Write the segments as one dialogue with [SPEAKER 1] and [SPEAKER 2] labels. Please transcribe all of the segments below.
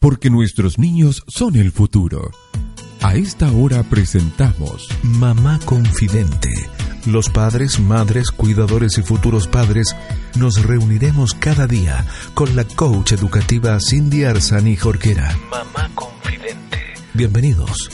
[SPEAKER 1] Porque nuestros niños son el futuro. A esta hora presentamos Mamá Confidente. Los padres, madres, cuidadores y futuros padres nos reuniremos cada día con la coach educativa Cindy Arzani Jorquera. Mamá Confidente. Bienvenidos.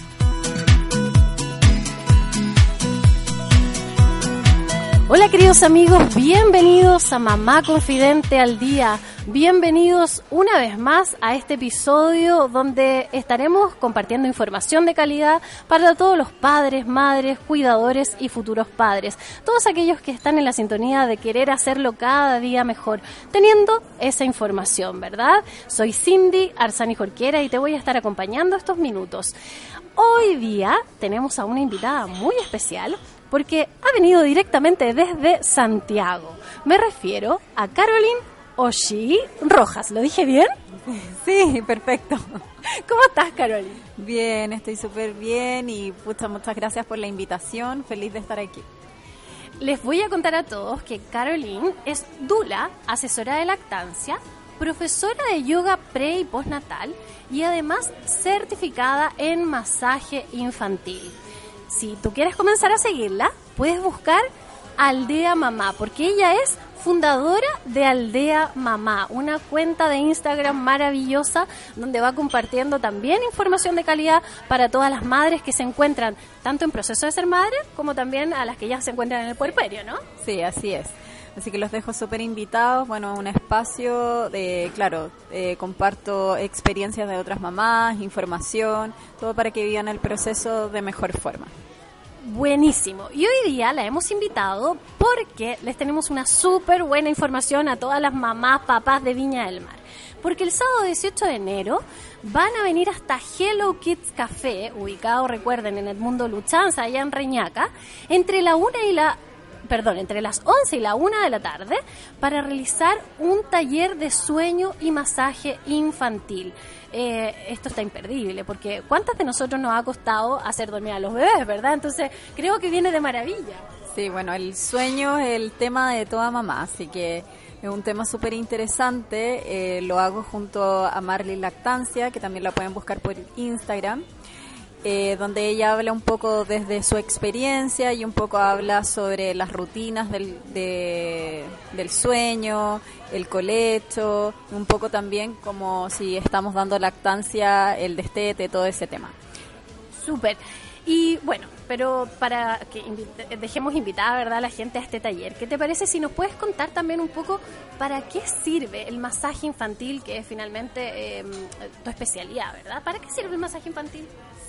[SPEAKER 2] Hola queridos amigos, bienvenidos a Mamá Confidente al Día. Bienvenidos una vez más a este episodio donde estaremos compartiendo información de calidad para todos los padres, madres, cuidadores y futuros padres. Todos aquellos que están en la sintonía de querer hacerlo cada día mejor, teniendo esa información, ¿verdad? Soy Cindy Arzani Jorquera y te voy a estar acompañando estos minutos. Hoy día tenemos a una invitada muy especial porque ha venido directamente desde Santiago. Me refiero a Caroline Oshi Rojas. ¿Lo dije bien?
[SPEAKER 3] Sí, perfecto.
[SPEAKER 2] ¿Cómo estás, Caroline?
[SPEAKER 3] Bien, estoy súper bien y muchas gracias por la invitación. Feliz de estar aquí.
[SPEAKER 2] Les voy a contar a todos que Caroline es Dula, asesora de lactancia, profesora de yoga pre y postnatal y además certificada en masaje infantil si tú quieres comenzar a seguirla, puedes buscar Aldea Mamá, porque ella es fundadora de Aldea Mamá, una cuenta de Instagram maravillosa donde va compartiendo también información de calidad para todas las madres que se encuentran tanto en proceso de ser madre como también a las que ya se encuentran en el puerperio, ¿no?
[SPEAKER 3] Sí, así es. Así que los dejo súper invitados, bueno, un espacio de, claro, eh, comparto experiencias de otras mamás, información, todo para que vivan el proceso de mejor forma.
[SPEAKER 2] Buenísimo. Y hoy día la hemos invitado porque les tenemos una súper buena información a todas las mamás, papás de Viña del Mar. Porque el sábado 18 de enero van a venir hasta Hello Kids Café, ubicado, recuerden, en el mundo Luchanza, allá en Reñaca, entre la una y la perdón, entre las 11 y la 1 de la tarde para realizar un taller de sueño y masaje infantil. Eh, esto está imperdible, porque ¿cuántas de nosotros nos ha costado hacer dormir a los bebés, verdad? Entonces creo que viene de maravilla.
[SPEAKER 3] Sí, bueno, el sueño es el tema de toda mamá, así que es un tema súper interesante. Eh, lo hago junto a Marley Lactancia, que también la pueden buscar por Instagram. Eh, donde ella habla un poco desde su experiencia y un poco habla sobre las rutinas del, del sueño, el colecho, un poco también como si estamos dando lactancia, el destete, todo ese tema.
[SPEAKER 2] Súper. Y bueno, pero para que dejemos invitada ¿verdad? a la gente a este taller, ¿qué te parece si nos puedes contar también un poco para qué sirve el masaje infantil, que es finalmente em, tu especialidad, ¿verdad? ¿Para qué sirve el masaje infantil?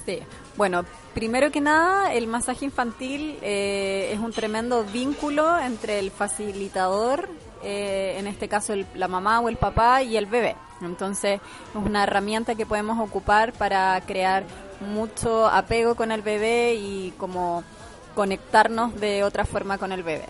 [SPEAKER 3] Sí, bueno, primero que nada, el masaje infantil eh, es un tremendo vínculo entre el facilitador, eh, en este caso la mamá o el papá, y el bebé. Entonces, es una herramienta que podemos ocupar para crear mucho apego con el bebé y como conectarnos de otra forma con el bebé.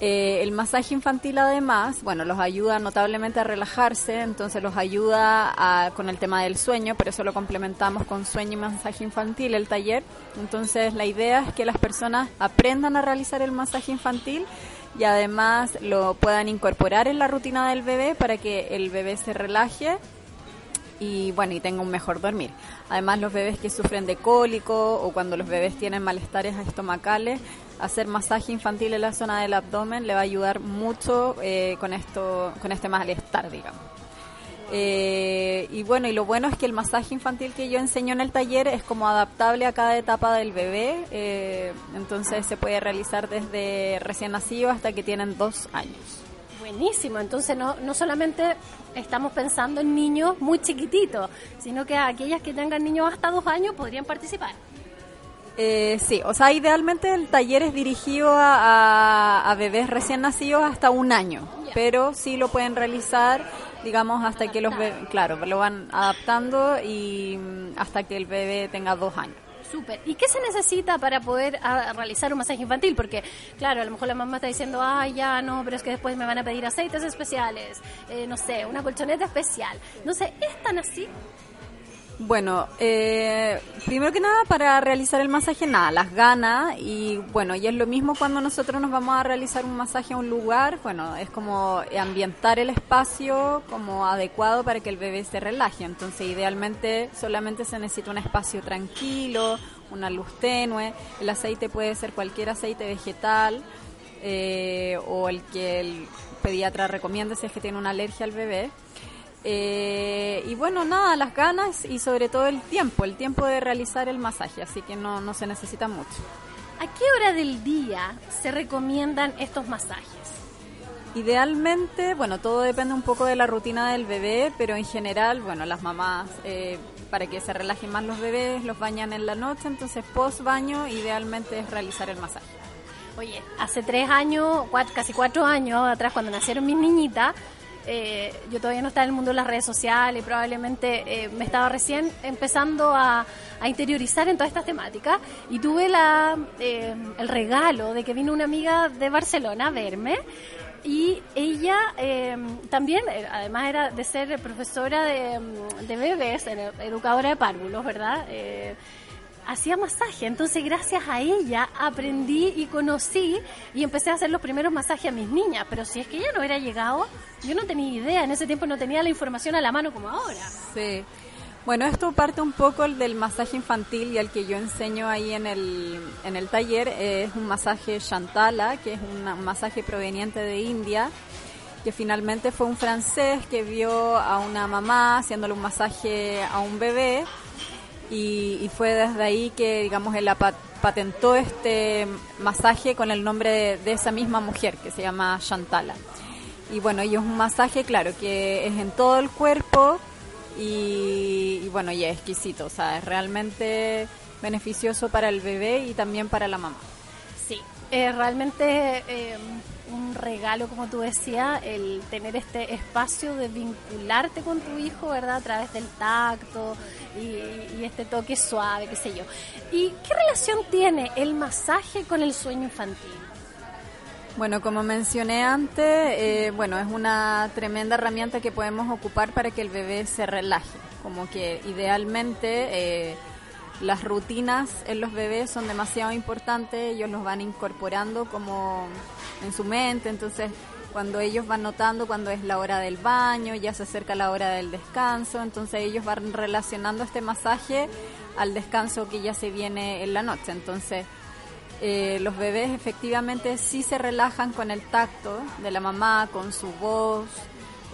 [SPEAKER 3] Eh, el masaje infantil además, bueno, los ayuda notablemente a relajarse, entonces los ayuda a, con el tema del sueño, pero eso lo complementamos con sueño y masaje infantil, el taller. Entonces la idea es que las personas aprendan a realizar el masaje infantil y además lo puedan incorporar en la rutina del bebé para que el bebé se relaje y bueno, y tenga un mejor dormir. Además, los bebés que sufren de cólico o cuando los bebés tienen malestares estomacales, hacer masaje infantil en la zona del abdomen le va a ayudar mucho eh, con esto, con este malestar, digamos. Eh, y bueno, y lo bueno es que el masaje infantil que yo enseño en el taller es como adaptable a cada etapa del bebé, eh, entonces se puede realizar desde recién nacido hasta que tienen dos años.
[SPEAKER 2] Buenísimo, entonces no, no solamente estamos pensando en niños muy chiquititos, sino que aquellas que tengan niños hasta dos años podrían participar.
[SPEAKER 3] Eh, sí, o sea, idealmente el taller es dirigido a, bebés recién nacidos hasta un año, pero sí lo pueden realizar digamos, hasta que los bebés, claro, lo van adaptando y mm, hasta que el bebé tenga dos años.
[SPEAKER 2] Súper. ¿Y qué se necesita para poder ah, realizar un masaje infantil? Porque, claro, a lo mejor la mamá está diciendo, ah, ya no, pero es que después me van a pedir aceites especiales, eh, no sé, una colchoneta especial. No sé, ¿es tan así?
[SPEAKER 3] Bueno, eh, primero que nada, para realizar el masaje, nada, las ganas. Y bueno, y es lo mismo cuando nosotros nos vamos a realizar un masaje a un lugar. Bueno, es como ambientar el espacio como adecuado para que el bebé se relaje. Entonces, idealmente, solamente se necesita un espacio tranquilo, una luz tenue. El aceite puede ser cualquier aceite vegetal eh, o el que el pediatra recomiende si es que tiene una alergia al bebé. Eh, y bueno, nada, las ganas y sobre todo el tiempo, el tiempo de realizar el masaje, así que no, no se necesita mucho.
[SPEAKER 2] ¿A qué hora del día se recomiendan estos masajes?
[SPEAKER 3] Idealmente, bueno, todo depende un poco de la rutina del bebé, pero en general, bueno, las mamás, eh, para que se relajen más los bebés, los bañan en la noche, entonces post baño, idealmente es realizar el masaje.
[SPEAKER 2] Oye, hace tres años, casi cuatro años atrás, cuando nacieron mis niñitas, eh, yo todavía no estaba en el mundo de las redes sociales, probablemente eh, me estaba recién empezando a, interiorizar en todas estas temáticas y tuve eh, el regalo de que vino una amiga de Barcelona a verme y ella también, además era de ser profesora de, de bebés, educadora de párvulos, ¿verdad? Hacía masaje. Entonces, gracias a ella aprendí y conocí y empecé a hacer los primeros masajes a mis niñas. Pero si es que ella no hubiera llegado, yo no tenía idea. En ese tiempo no tenía la información a la mano como ahora.
[SPEAKER 3] Sí. Bueno, esto parte un poco del masaje infantil y el que yo enseño ahí en el, en el taller es un masaje Shantala, que es un masaje proveniente de India, que finalmente fue un francés que vio a una mamá haciéndole un masaje a un bebé y, fue desde ahí que, digamos, él patentó este masaje con el nombre de, esa misma mujer, que se llama Shantala. Y bueno, y es un masaje, claro, que es en todo el cuerpo y, bueno, y es exquisito, o sea, es realmente beneficioso para el bebé y también para la mamá.
[SPEAKER 2] Sí, eh, realmente... Eh, un regalo, como tú decías, el tener este espacio de vincularte con tu hijo, ¿verdad? A través del tacto y, este toque suave, qué sé yo. ¿Y qué relación tiene el masaje con el sueño infantil?
[SPEAKER 3] Bueno, como mencioné antes, eh, bueno, es una tremenda herramienta que podemos ocupar para que el bebé se relaje. Como que idealmente eh, las rutinas en los bebés son demasiado importantes, ellos los van incorporando como en su mente, entonces cuando ellos van notando cuando es la hora del baño, ya se acerca la hora del descanso, entonces ellos van relacionando este masaje al descanso que ya se viene en la noche. Entonces, eh, los bebés efectivamente sí se relajan con el tacto de la mamá, con su voz,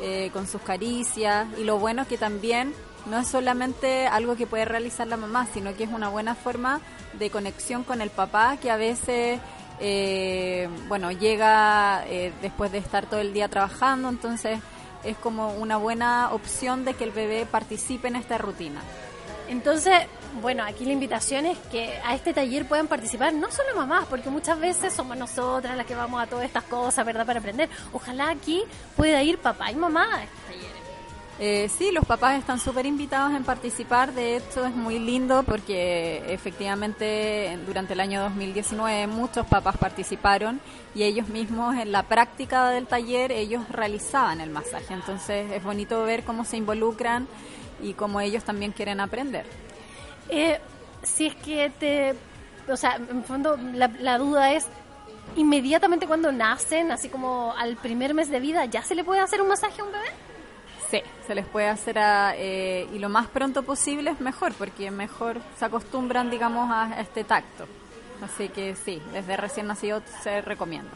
[SPEAKER 3] eh, con sus caricias, y lo bueno es que también no es solamente algo que puede realizar la mamá, sino que es una buena forma de conexión con el papá que a veces eh, bueno, llega eh, después de estar todo el día trabajando, entonces es como una buena opción de que el bebé participe en esta rutina.
[SPEAKER 2] Entonces, bueno, aquí la invitación es que a este taller puedan participar no solo mamás, porque muchas veces somos nosotras las que vamos a todas estas cosas, ¿verdad?, para aprender. Ojalá aquí pueda ir papá y mamá a este taller.
[SPEAKER 3] Eh, sí, los papás están súper invitados en participar. De hecho, es muy lindo porque efectivamente durante el año 2019 muchos papás participaron y ellos mismos en la práctica del taller ellos realizaban el masaje. Entonces es bonito ver cómo se involucran y cómo ellos también quieren aprender.
[SPEAKER 2] Eh, si es que te, o sea, en fondo la, la duda es inmediatamente cuando nacen, así como al primer mes de vida, ¿ya se le puede hacer un masaje a un bebé?
[SPEAKER 3] Sí, se les puede hacer a, eh, y lo más pronto posible es mejor, porque mejor se acostumbran, digamos, a este tacto. Así que sí, desde recién nacido se recomienda.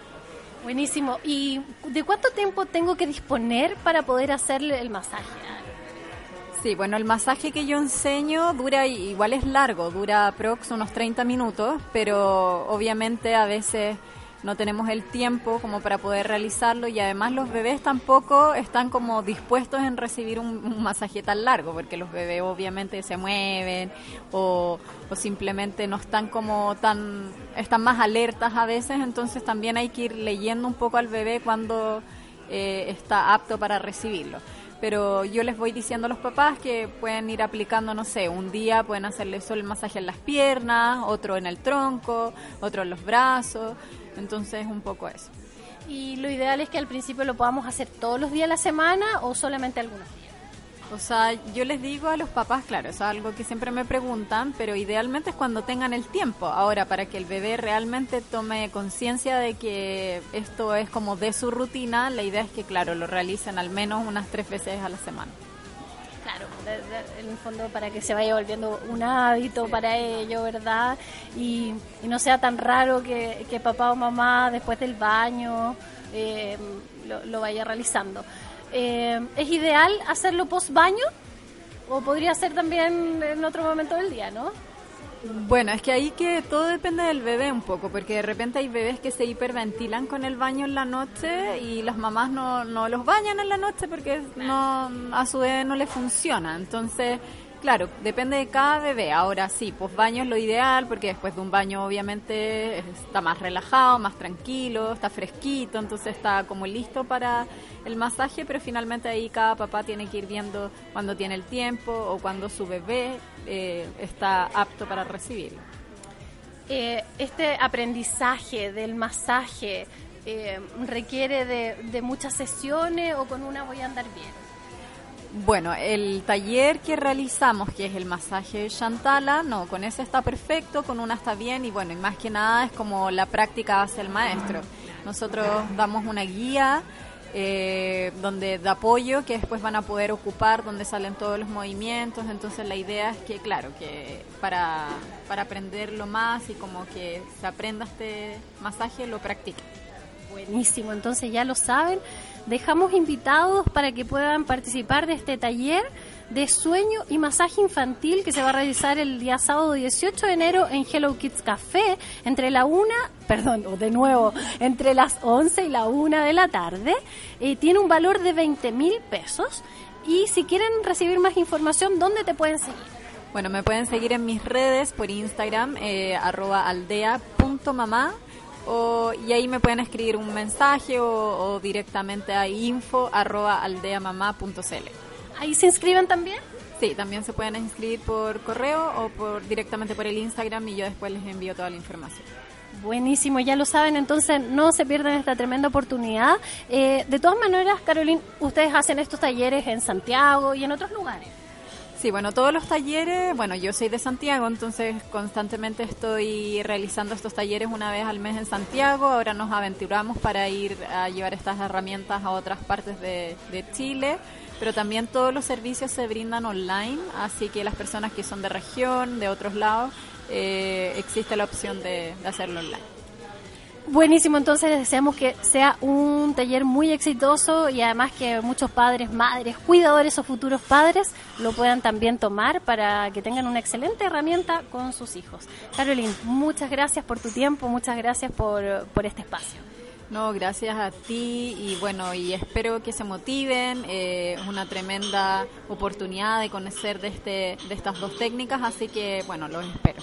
[SPEAKER 2] Buenísimo. ¿Y de cuánto tiempo tengo que disponer para poder hacerle el masaje?
[SPEAKER 3] Sí, bueno, el masaje que yo enseño dura, igual es largo, dura aprox unos 30 minutos, pero obviamente a veces no tenemos el tiempo como para poder realizarlo y además los bebés tampoco están como dispuestos en recibir un, masaje tan largo porque los bebés obviamente se mueven o, simplemente no están como tan están más alertas a veces. Entonces también hay que ir leyendo un poco al bebé cuando eh, está apto para recibirlo pero yo les voy diciendo a los papás que pueden ir aplicando, no sé, un día pueden hacerle solo el masaje en las piernas, otro en el tronco, otro en los brazos, entonces un poco eso.
[SPEAKER 2] Y lo ideal es que al principio lo podamos hacer todos los días de la semana o solamente algunos días.
[SPEAKER 3] O sea, yo les digo a los papás, claro, es algo que siempre me preguntan, pero idealmente es cuando tengan el tiempo. Ahora, para que el bebé realmente tome conciencia de que esto es como de su rutina, la idea es que, claro, lo realicen al menos unas tres veces a la semana.
[SPEAKER 2] Claro, en el fondo para que se vaya volviendo un hábito para ello, ¿verdad? Y, no sea tan raro que, papá o mamá después del baño eh, lo, lo vaya realizando. Eh, ¿Es ideal hacerlo post baño? ¿O podría ser también en otro momento del día, no?
[SPEAKER 3] Bueno, es que ahí que todo depende del bebé un poco, porque de repente hay bebés que se hiperventilan con el baño en la noche y las mamás no, no los bañan en la noche porque no a su bebé no le funciona. Entonces, Claro, depende de cada bebé. Ahora sí, pues baño es lo ideal porque después de un baño obviamente está más relajado, más tranquilo, está fresquito, entonces está como listo para el masaje, pero finalmente ahí cada papá tiene que ir viendo cuando tiene el tiempo o cuando su bebé eh, está apto para recibirlo.
[SPEAKER 2] Eh, este aprendizaje del masaje eh, requiere de, de muchas sesiones o con una voy a andar bien.
[SPEAKER 3] Bueno, el taller que realizamos, que es el masaje Shantala, no, con ese está perfecto, con una está bien y bueno, y más que nada es como la práctica hace el maestro. Nosotros damos una guía eh, donde de apoyo que después van a poder ocupar, donde salen todos los movimientos. Entonces la idea es que, claro, que para, para aprenderlo más y como que se aprenda este masaje, lo practique.
[SPEAKER 2] Buenísimo, entonces ya lo saben dejamos invitados para que puedan participar de este taller de sueño y masaje infantil que se va a realizar el día sábado 18 de enero en Hello Kids Café entre la una, perdón, de nuevo, entre las 11 y la una de la tarde. Eh, tiene un valor de 20 mil pesos y si quieren recibir más información, ¿dónde te pueden seguir?
[SPEAKER 3] Bueno, me pueden seguir en mis redes por Instagram, eh, arroba aldea.mamá o, y ahí me pueden escribir un mensaje o, directamente a info arroba aldeamamá.cl.
[SPEAKER 2] ¿Ahí se inscriben también?
[SPEAKER 3] Sí, también se pueden inscribir por correo o por directamente por el Instagram y yo después les envío toda la información.
[SPEAKER 2] Buenísimo, ya lo saben, entonces no se pierdan esta tremenda oportunidad. Eh, de todas maneras, Carolina, ustedes hacen estos talleres en Santiago y en otros lugares.
[SPEAKER 3] Sí, bueno, todos los talleres, bueno, yo soy de Santiago, entonces constantemente estoy realizando estos talleres una vez al mes en Santiago. Ahora nos aventuramos para ir a llevar estas herramientas a otras partes de, Chile, pero también todos los servicios se brindan online, así que las personas que son de región, de otros lados, eh, existe la opción de hacerlo online.
[SPEAKER 2] Buenísimo, entonces les deseamos que sea un taller muy exitoso y además que muchos padres, madres, cuidadores o futuros padres lo puedan también tomar para que tengan una excelente herramienta con sus hijos. Carolina, muchas gracias por tu tiempo, muchas gracias por, por este espacio.
[SPEAKER 3] No, gracias a ti y bueno, y espero que se motiven. Eh, es una tremenda oportunidad de conocer de, este, de estas dos técnicas, así que bueno, los espero.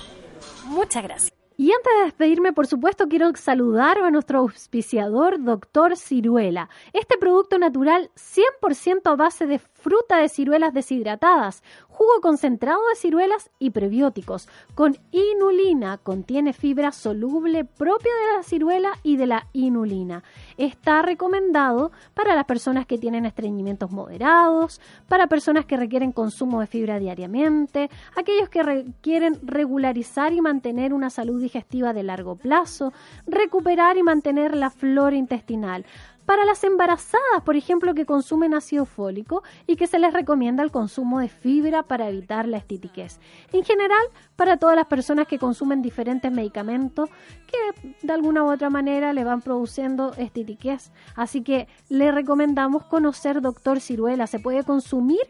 [SPEAKER 2] Muchas gracias. Y antes de despedirme, por supuesto, quiero saludar a nuestro auspiciador, Doctor Ciruela. Este producto natural 100% a base de fruta de ciruelas deshidratadas, jugo concentrado de ciruelas y prebióticos, con inulina, contiene fibra soluble propia de la ciruela y de la inulina. Está recomendado para las personas que tienen estreñimientos moderados, para personas que requieren consumo de fibra diariamente, aquellos que requieren regularizar y mantener una salud digestiva de largo plazo, recuperar y mantener la flora intestinal, para las embarazadas, por ejemplo, que consumen ácido fólico y que se les recomienda el consumo de fibra para evitar la estitiquez. En general, para todas las personas que consumen diferentes medicamentos que de alguna u otra manera le van produciendo estitiquez. Así que le recomendamos conocer Doctor Ciruela. Se puede consumir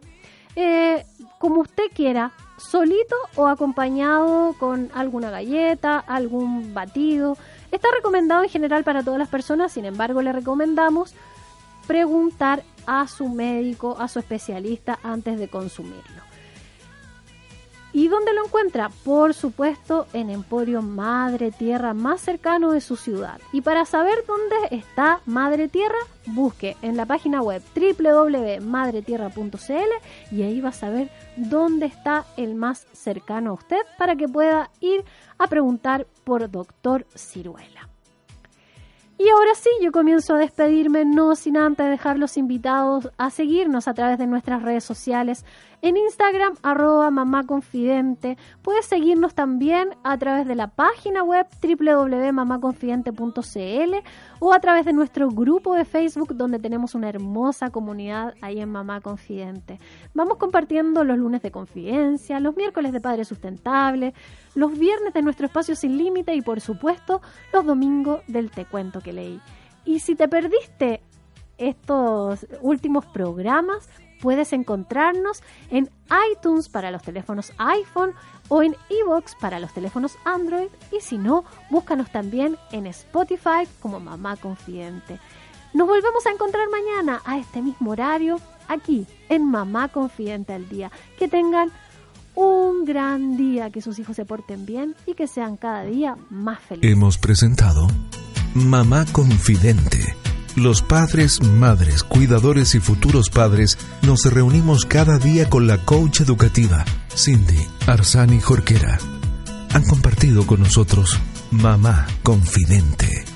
[SPEAKER 2] eh, como usted quiera, solito o acompañado con alguna galleta, algún batido. Está recomendado en general para todas las personas, sin embargo le recomendamos preguntar a su médico, a su especialista antes de consumirlo. ¿Y dónde lo encuentra? Por supuesto, en Emporio Madre Tierra más cercano de su ciudad. Y para saber dónde está Madre Tierra, busque en la página web www.madretierra.cl y ahí va a saber dónde está el más cercano a usted para que pueda ir a preguntar por Doctor Ciruela. Y ahora sí, yo comienzo a despedirme, no sin antes dejar los invitados a seguirnos a través de nuestras redes sociales. En Instagram, arroba mamá confidente. Puedes seguirnos también a través de la página web www.mamaconfidente.cl o a través de nuestro grupo de Facebook donde tenemos una hermosa comunidad ahí en Mamá Confidente. Vamos compartiendo los lunes de confidencia, los miércoles de Padre Sustentable, los viernes de nuestro espacio sin límite y por supuesto los domingos del Te Cuento que leí. Y si te perdiste estos últimos programas, puedes encontrarnos en iTunes para los teléfonos iPhone o en iVoox para los teléfonos Android y si no, búscanos también en Spotify como Mamá Confidente. Nos volvemos a encontrar mañana a este mismo horario aquí en Mamá Confidente al Día. Que tengan un gran día, que sus hijos se porten bien y que sean cada día más felices.
[SPEAKER 1] Hemos presentado Mamá Confidente. Los padres, madres, cuidadores y futuros padres nos reunimos cada día con la coach educativa, Cindy Arsani Jorquera. Han compartido con nosotros Mamá Confidente.